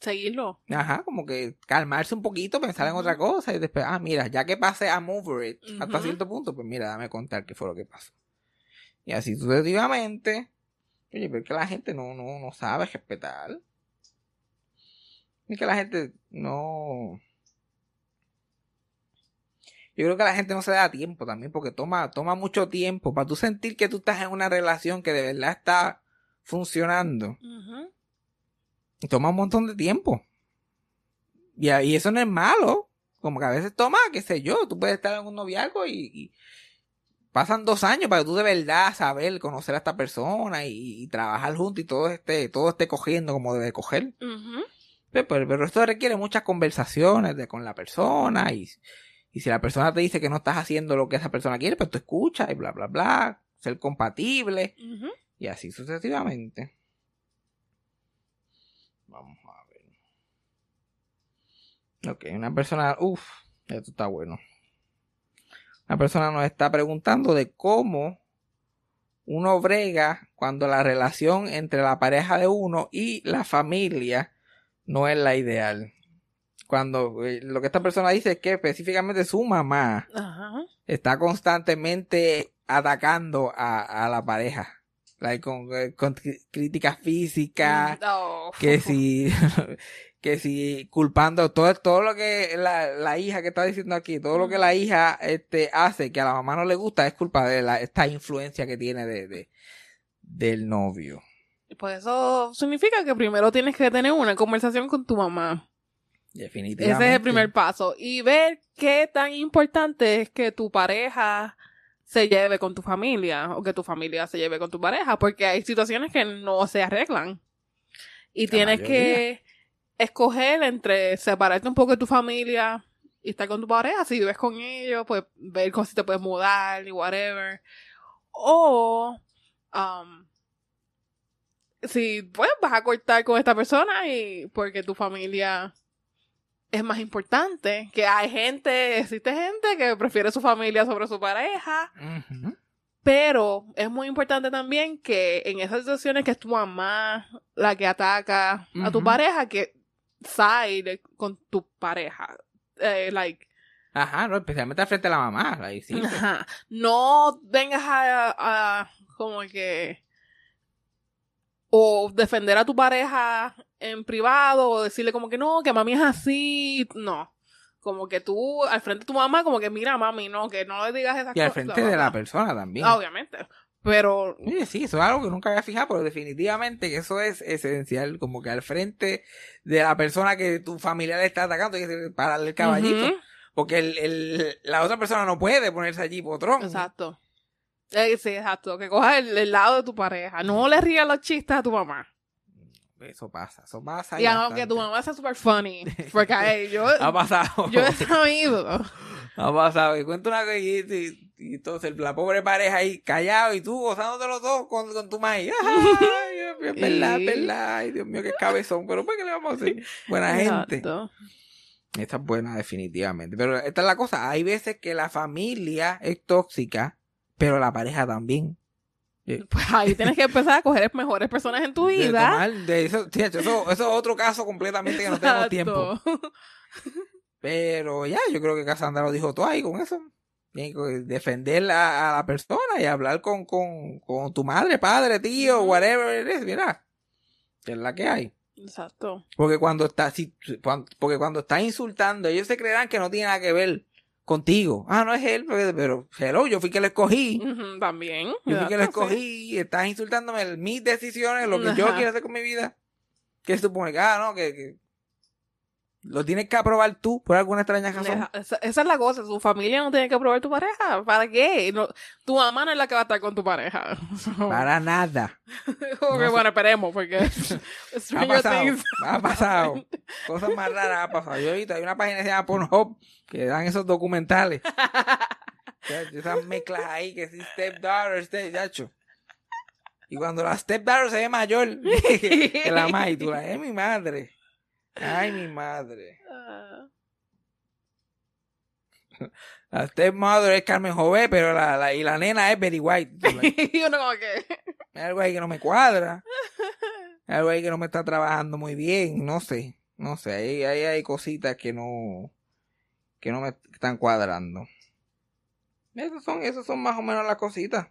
Seguirlo. ajá, como que calmarse un poquito, pensar en otra cosa y después, ah, mira, ya que pasé a move it hasta cierto punto, pues mira, dame contar qué fue lo que pasó. Y así sucesivamente, oye, pero es que la gente no, no, no sabe respetar. Es que la gente no. Yo creo que la gente no se da tiempo también, porque toma, toma mucho tiempo para tú sentir que tú estás en una relación que de verdad está funcionando. Ujú. Toma un montón de tiempo. Y, eso no es malo. Como que a veces toma, qué sé yo, tú puedes estar en un noviazgo y, y pasan dos años para que tú de verdad saber, conocer a esta persona y, y trabajar juntos y todo esté, todo esté cogiendo como debe coger. Pero, pero, pero esto requiere muchas conversaciones de, con la persona y, y si la persona te dice que no estás haciendo lo que esa persona quiere, pues tú escuchas y bla, bla, bla, ser compatible y así sucesivamente. Vamos a ver. Ok, una persona, uff, esto está bueno. Una persona nos está preguntando de cómo uno brega cuando la relación entre la pareja de uno y la familia no es la ideal. Cuando eh, lo que esta persona dice es que específicamente su mamá Ajá. está constantemente atacando a, a la pareja. Like, con, eh, con críticas físicas, Oh. que si, que si culpando todo, todo lo que la, la hija que está diciendo aquí, todo lo que la hija este, hace que a la mamá no le gusta es culpa de la, esta influencia que tiene de, de- del novio. Pues eso significa que primero tienes que tener una conversación con tu mamá. Definitivamente. Ese es el primer paso. Y ver qué tan importante es que tu pareja se lleve con tu familia o que tu familia se lleve con tu pareja, porque hay situaciones que no se arreglan. Y La tienes mayoría. que escoger entre separarte un poco de tu familia y estar con tu pareja. Si vives con ellos, pues ver cómo si te puedes mudar y whatever. O um, si pues vas a cortar con esta persona y porque tu familia es más importante, que hay gente, existe gente que prefiere su familia sobre su pareja, pero es muy importante también que en esas situaciones que es tu mamá la que ataca a tu pareja, que side con tu pareja. Eh, like, Ajá, no, especialmente al frente de la mamá. Ahí sí. Ajá. No vengas a, a como que o defender a tu pareja en privado o decirle como que no, que mami es así, no. Como que tú al frente de tu mamá como que mira mami, no, que no le digas esas Y al cosas. frente de la persona también. Obviamente. Pero sí, eso es algo que nunca había fijado, pero definitivamente que eso es esencial, como que al frente de la persona que tu familiar le está atacando, hay que pararle el caballito, porque el, el- la otra persona no puede ponerse allí potrón. Exacto. Eh, sí, exacto. Que cojas el, el lado de tu pareja. No le rías los chistes a tu mamá. Eso pasa, eso pasa. Y aunque tu mamá sea super funny. Porque yo, Ha pasado. yo he sabido. Ha pasado. Y cuento una cosa y, entonces la pobre pareja ahí callado y tú gozándote los dos con, con tu maíz. Ay, Dios mío, es verdad, es verdad. Ay, Dios mío, qué cabezón. Pero pues, ¿qué le vamos a hacer? Buena gente. Exacto. Esta es buena, definitivamente. Pero esta es la cosa. Hay veces que la familia es tóxica, pero la pareja también. Pues ahí tienes que empezar a coger mejores personas en tu De vida. tomar- de eso, eso, eso es otro caso completamente que no tenemos tiempo. Exacto. Pero ya, yo creo que Cassandra lo dijo todo ahí con eso. Que defender a, a la persona y hablar con, con, con tu madre, padre, tío, whatever it is, mira. que Es la que hay. Exacto. Porque cuando está, si, cuan- porque cuando está insultando, ellos se creerán que no tiene nada que ver contigo. Ah, no es él, pero, pero hello, yo fui que lo escogí. También. Yo fui que sí. escogí y estás insultándome mis decisiones, lo que yo quiero hacer con mi vida. ¿Qué se supone? que, Ah, no, que, que lo tienes que aprobar tú por alguna extraña razón. Esa, esa es la cosa. Tu familia no tiene que probar tu pareja. ¿Para qué? No- tu mamá no es la que va a estar con tu pareja. Para nada. No sé. bueno, esperemos, porque Ha Stranger pasado. Things- Ha pasado. Cosas más raras ha pasado. Yo ahorita hay una página que se llama Pornhub que dan esos documentales. Esas mezclas ahí que si stepdaughter, step, yacho. Y cuando la stepdaughter se ve mayor que la madre, tú la es mi madre. Ay, mi madre. Ah. La stepmother es Carmen Jové, pero la, la, y la nena es Betty White. Y uno como que... Algo ahí que no me cuadra. Algo ahí que no me está trabajando muy bien. No sé. No sé. Ahí, ahí hay cositas que no. que no me están cuadrando. Esas son, esas son más o menos las cositas.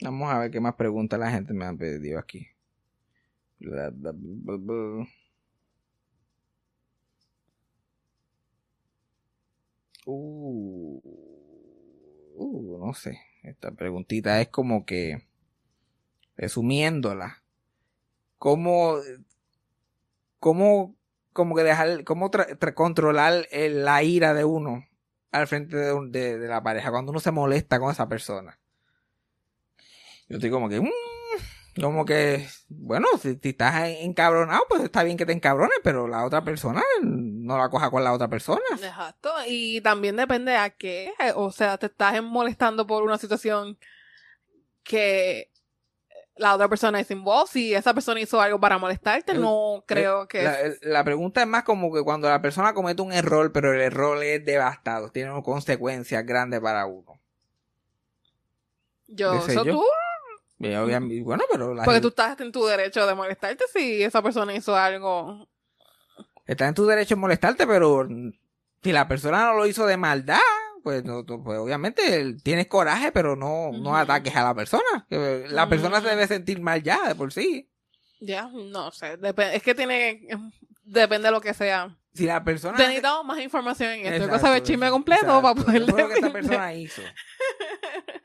Vamos a ver qué más preguntas la gente me ha pedido aquí. Bla, bla, bla, bla. Uh, uh, no sé. Esta preguntita es como que, resumiéndola, ¿cómo, cómo, como que dejar, cómo controlar la ira de uno al frente de, la pareja cuando uno se molesta con esa persona? Yo estoy como que, mm, como que, bueno, si, si estás en- encabronado, pues está bien que te encabrones, pero la otra persona no la coja con la otra persona. Exacto. Y también depende a qué. O sea, te estás molestando por una situación que la otra persona es involved. Si esa persona hizo algo para molestarte, no creo que... La, pregunta es más como que cuando la persona comete un error, pero el error es devastado, tiene consecuencias grandes para uno. yo, eso yo. tú, bueno, pero la porque gente- tú estás en tu derecho de molestarte si esa persona hizo algo. está en tu derecho en molestarte, pero si la persona no lo hizo de maldad, pues, no, pues obviamente tienes coraje, pero no, no ataques a la persona. La persona se debe sentir mal ya de por sí. Ya, no sé. depe- es que tiene. Depende de lo que sea. Si la persona... Necesitamos más información en esto. Exacto, saber chisme completo exacto. para poder lo que esta persona hizo.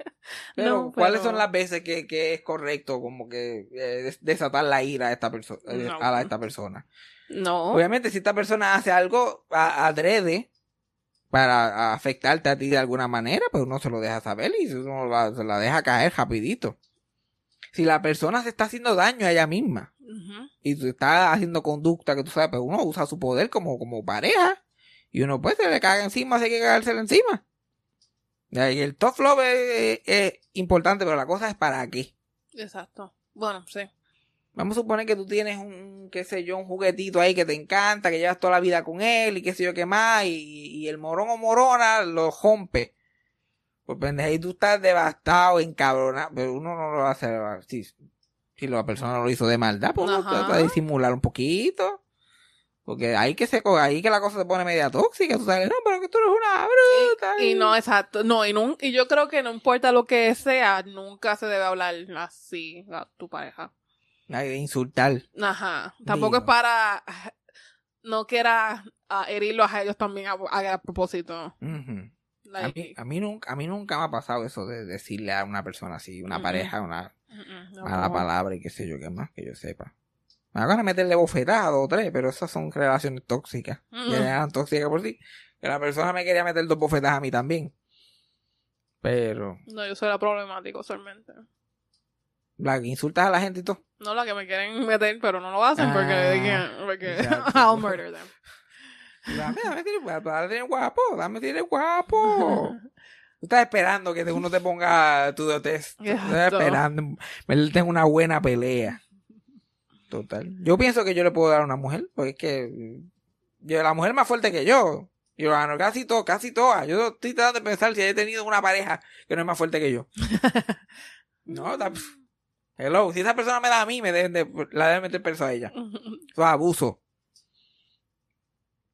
Pero, No, ¿cuáles son las veces que, que es correcto como que eh, des- desatar la ira a esta, perso- eh, No. a esta persona? No. Obviamente, si esta persona hace algo a- adrede para afectarte a ti de alguna manera, pues uno se lo deja saber y uno la- se la deja caer rapidito. Si la persona se está haciendo daño a ella misma y tú está haciendo conducta que tú sabes, pues uno usa su poder como, como pareja y uno pues se le caga encima, si hay que cagárselo encima. Y el tough love es, es importante, pero la cosa es para qué. Exacto. Bueno, sí. Vamos a suponer que tú tienes un, qué sé yo, un juguetito ahí que te encanta, que llevas toda la vida con él y qué sé yo qué más, y, y el morón o morona lo rompe. Pues pendeja, y tú estás devastado, encabronado, pero uno no lo va a hacer si, si la persona lo hizo de maldad, pues uno trata de disimular un poquito. Porque ahí que se ahí que la cosa se pone media tóxica, tú sabes, no, pero que tú eres una bruta. Y no, exacto. No, y, y yo creo que no importa lo que sea, nunca se debe hablar así a tu pareja. De insultar. Ajá. Tampoco Digo. es para. No quiera ah, herirlos a ellos también a, a- a propósito. A Like, mí, a, mí nunca, a mí nunca me ha pasado eso de decirle a una persona así, una pareja, una no. palabra y qué sé yo qué más, que yo sepa. Me van a meterle bofetadas dos o tres, pero esas son relaciones tóxicas. Mm. Ya eran tóxicas por sí. Que la persona me quería meter dos bofetadas a mí también. Pero, No, yo soy la problemática usualmente. la que insultas a la gente y todo. No la que me quieren meter, pero no lo hacen porque, Ah, porque exacto. I'll murder them. Dame, dame, tire guapo, dame, guapo, dame, tire guapo. Tú estás esperando que uno te ponga tu de test. Estás esperando. Me tengo una buena pelea. Total. Yo pienso que yo le puedo dar a una mujer, porque es que yo, la mujer es más fuerte que yo. Yo gano casi todo, casi todas. Yo estoy tratando de pensar si he tenido una pareja que no es más fuerte que yo. No, pff. hello, si esa persona me da a mí, me deben de, la deben meter preso a ella. Eso es abuso.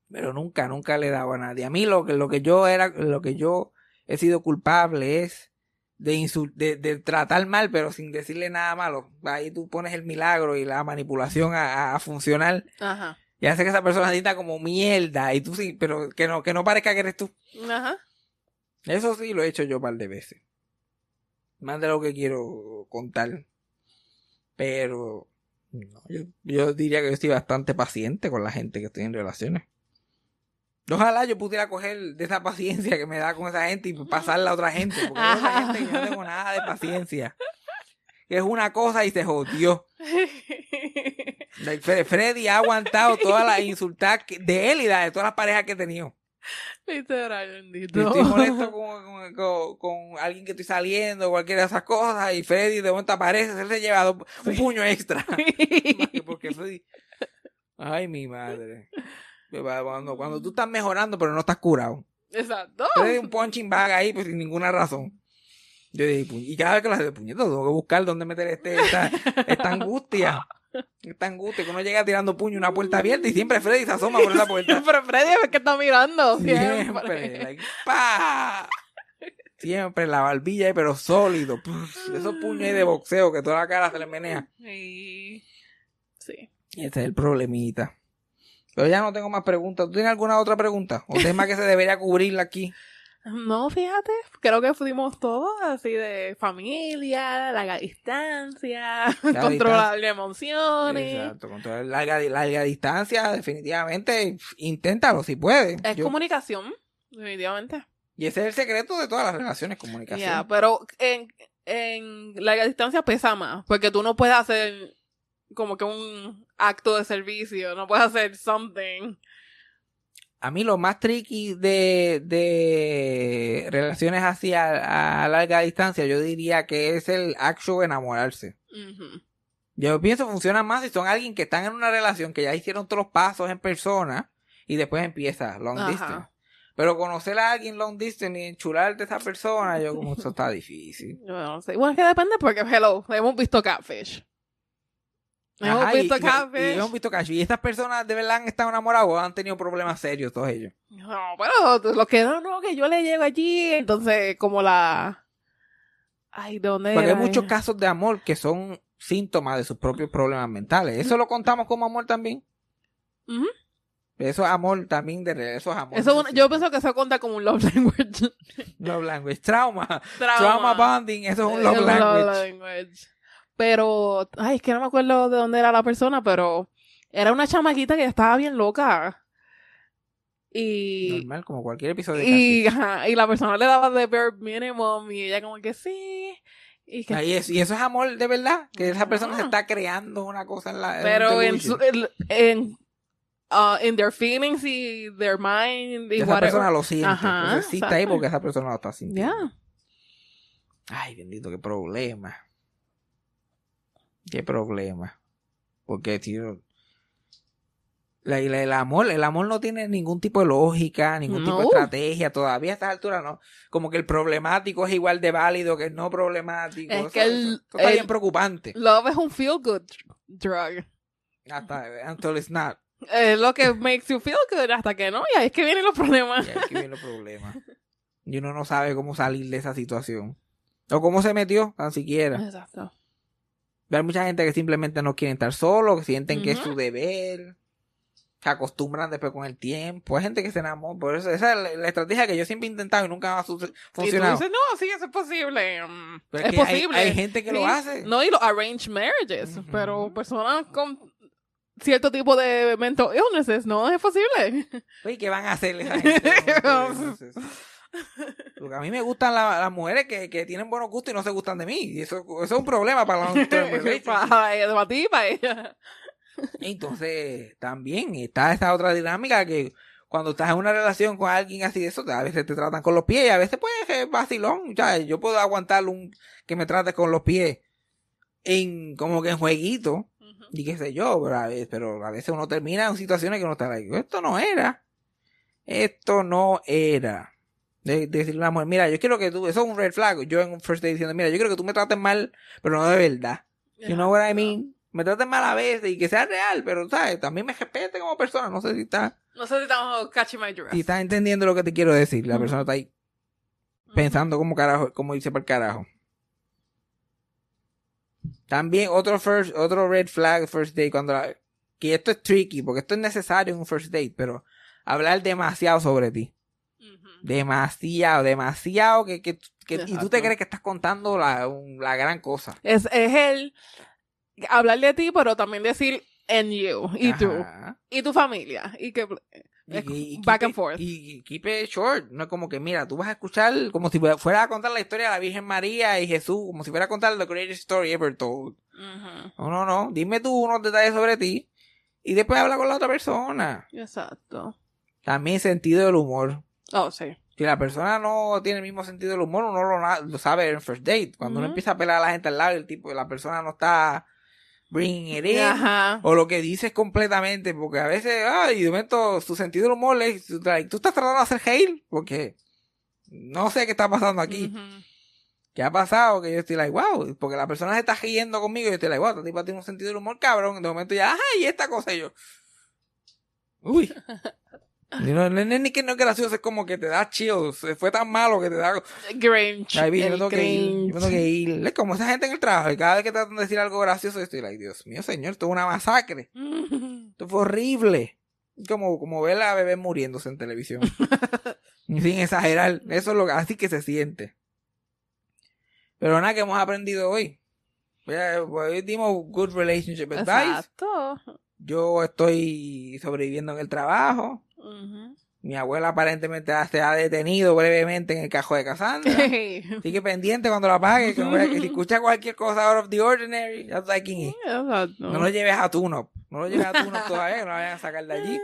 Pero nunca, nunca le he dado a nadie. A mí lo que, lo que yo era, lo que yo he sido culpable es de, insul- de, de tratar mal, pero sin decirle nada malo. Ahí tú pones el milagro y la manipulación a, funcionar Ajá. y hace que esa persona sienta como mierda y tú sí, pero que no, que no parezca que eres tú. Ajá. Eso sí lo he hecho yo un par de veces. Más de lo que quiero contar. Pero no, yo, yo diría que yo estoy bastante paciente con la gente que estoy en relaciones. Ojalá yo pudiera coger de esa paciencia que me da con esa gente y pasarla a otra gente. Porque hay otra gente que no tengo nada de paciencia. Que es una cosa y se jodió. Freddy ha aguantado todas las insultadas de él y la de todas las parejas que he tenido. Literal, bendito. estoy molesto con, con- con- con alguien que estoy saliendo, cualquiera de esas cosas, y Freddy de momento aparece, él se lleva un puño extra. Más que porque Freddy. Ay, mi madre. Cuando, cuando tú estás mejorando, pero no estás curado. Exacto. Freddy un punching bag ahí, pues sin ninguna razón. Yo dije, "Pu- y cada vez que lo hace, puñeto, tengo que buscar dónde meter este, esta, esta angustia. Esta angustia, que uno llega tirando puño una puerta abierta y siempre Freddy se asoma por esa puerta. Pero Freddy es que está mirando. Siempre, Siempre. like, ¡pa! Siempre la barbilla ahí, pero sólido. Esos puños ahí de boxeo que toda la cara se le menea. Y- Sí. Ese es el problemita. Pero ya no tengo más preguntas. ¿Tú tienes alguna otra pregunta? ¿O tema que se debería cubrirla aquí? No, fíjate, creo que fuimos todos así de familia, larga distancia, controlar emociones. Exacto. Con toda larga, larga distancia, definitivamente, inténtalo si puedes. Es Yo- comunicación, definitivamente. y ese es el secreto de todas las relaciones, comunicación. Ya, pero en, en larga distancia pesa más, porque tú no puedes hacer como que un acto de servicio, no puedes hacer something. a mí lo más tricky de, de relaciones así a, a larga distancia, yo diría que es el actual enamorarse. Ujú. Yo pienso funciona más si son alguien que están en una relación que ya hicieron todos los pasos en persona y después empieza long Ajá. distance. Pero conocer a alguien long distance y enchularte a esa persona, yo como eso está difícil. Yo no sé. Bueno, es que depende porque, hello, hemos visto Catfish. Hemos Ajá, visto y-. Y, hemos visto catfish. Y estas personas de verdad han estado enamorados o han tenido problemas serios todos ellos. No, pero lo que no, no, que yo le llego allí, entonces como la... Ay, ¿dónde Porque hay era? muchos casos de amor que son síntomas de sus propios problemas mentales. ¿Eso lo contamos como amor también? Eso es amor también, de eso es amor. Eso un- yo pienso que eso cuenta como un love language. Love language. Trauma. Trauma bonding. Eso es un love language. language. Pero, ay, es que no me acuerdo de dónde era la persona, pero era una chamaquita que estaba bien loca. Y, Normal, como cualquier episodio y, ajá, y la persona le daba de bare minimum y ella como que sí. Y que, Ahí es- y eso es amor de verdad. Que esa persona se está creando una cosa en la. en pero en, su, en, en, uh, in their feelings y their mind y esa whatever. persona lo siente. Ajá, Entonces sí está ahí porque esa persona lo está sintiendo. Ya. Ay, bendito, qué problema. Qué problema. Porque, tío. la- la- el amor, el amor no tiene ningún tipo de lógica, ningún tipo de estrategia. Todavía a estas alturas no. Como que el problemático es igual de válido que el no problemático. Es que el- está el- bien preocupante. Love es un feel good drug. Hasta until it's not. Es lo que makes you feel good hasta que no, y ahí es que vienen los problemas. Y ahí que vienen los problemas. Y uno no sabe cómo salir de esa situación. O cómo se metió, tan siquiera. Exacto. Hay mucha gente que simplemente no quieren estar solo, que sienten que es su deber, se acostumbran después con el tiempo. Hay gente que se enamora, por eso esa es la, la estrategia que yo siempre he intentado y nunca ha su- Y tú funcionado. dices, no, sí, eso es posible. Mm, Pero es que hay- posible. Hay, gente que lo Sí. hace. No, y los arranged marriages. Ujú. Pero personas con cierto tipo de mental illnesses, no es posible. Oye, ¿qué van a hacer esa gente? Porque a mí me gustan la- las mujeres que, que tienen buenos gustos y no se gustan de mí. Y eso, eso es un problema para relationship. para ella, para ti, para ella. Entonces, también está esta otra dinámica que cuando estás en una relación con alguien así de eso, a veces te tratan con los pies y a veces puede ser vacilón. Ya, yo puedo aguantar un que me trate con los pies en como que en jueguito y qué sé yo, pero a veces, pero a veces uno termina en situaciones que uno está like, esto no era. Esto no era. De, de decirle a una mujer, mira, yo quiero que tú, eso es un red flag. Yo en un first date diciendo, mira, yo quiero que tú me trates mal, pero no de verdad. You know what I mean? Me trates mal a veces y que sea real, pero, ¿sabes? También me respete como persona. No sé si está, No sé si estamos catching my drift. si está entendiendo lo que te quiero decir. La persona está ahí pensando como carajo, como irse para el carajo. También otro first, otro red flag first date cuando la- que esto es tricky, porque esto es necesario en un first date, pero hablar demasiado sobre ti. Demasiado, demasiado que, que, que- y tú te crees que estás contando la, la gran cosa. Es, es el hablar de ti, pero también decir en you, y tú, Ajá. y tu familia, y que Y- Es y- y back keep and forth. Y, y keep it short. No es como que, mira, tú vas a escuchar como si fuera a contar la historia de la Virgen María y Jesús, como si fuera a contar the greatest story ever told. Ujú. No, no, no. Dime tú unos detalles sobre ti y después habla con la otra persona. Exacto. También sentido del humor. Oh, sí. Si la persona no tiene el mismo sentido del humor, uno lo, lo sabe en first date. Cuando uno empieza a pelar a la gente al lado y el tipo, la persona no está bringing it in. Ajá. O lo que dices completamente, porque a veces, ay, de momento, su sentido del humor es, tú estás tratando de hacer hate, porque no sé qué está pasando aquí. ¿Qué ha pasado? Que yo estoy like, wow, porque la persona se está riendo conmigo y yo estoy like, wow, esta tipa tiene un sentido del humor cabrón. De momento ya, ay, esta cosa y yo. Uy. No, no, ni que no es gracioso, es como que te da chills. Fue tan malo que te da. Grinch. Ay, yo me el tengo que ir. Yo me Grinch. tengo que ir. Es como esa gente en el trabajo y cada vez que tratan de decir algo gracioso, estoy like, Dios mío, señor, esto es una masacre. Esto fue horrible. Como, como ver a bebé muriéndose en televisión. Sin exagerar. Eso es lo que, así que se siente. Pero nada que hemos aprendido hoy. Hoy dimos good relationship advice. Exacto. Yo estoy sobreviviendo en el trabajo. Mi abuela aparentemente se ha detenido brevemente en el cajón de Cassandra. Así que pendiente cuando la pague. Que, si escucha cualquier cosa out of the ordinary, it. Exacto. No lo lleves a Tunop. No lo lleves a Tunop todavía, que no lo vayan a sacar de allí.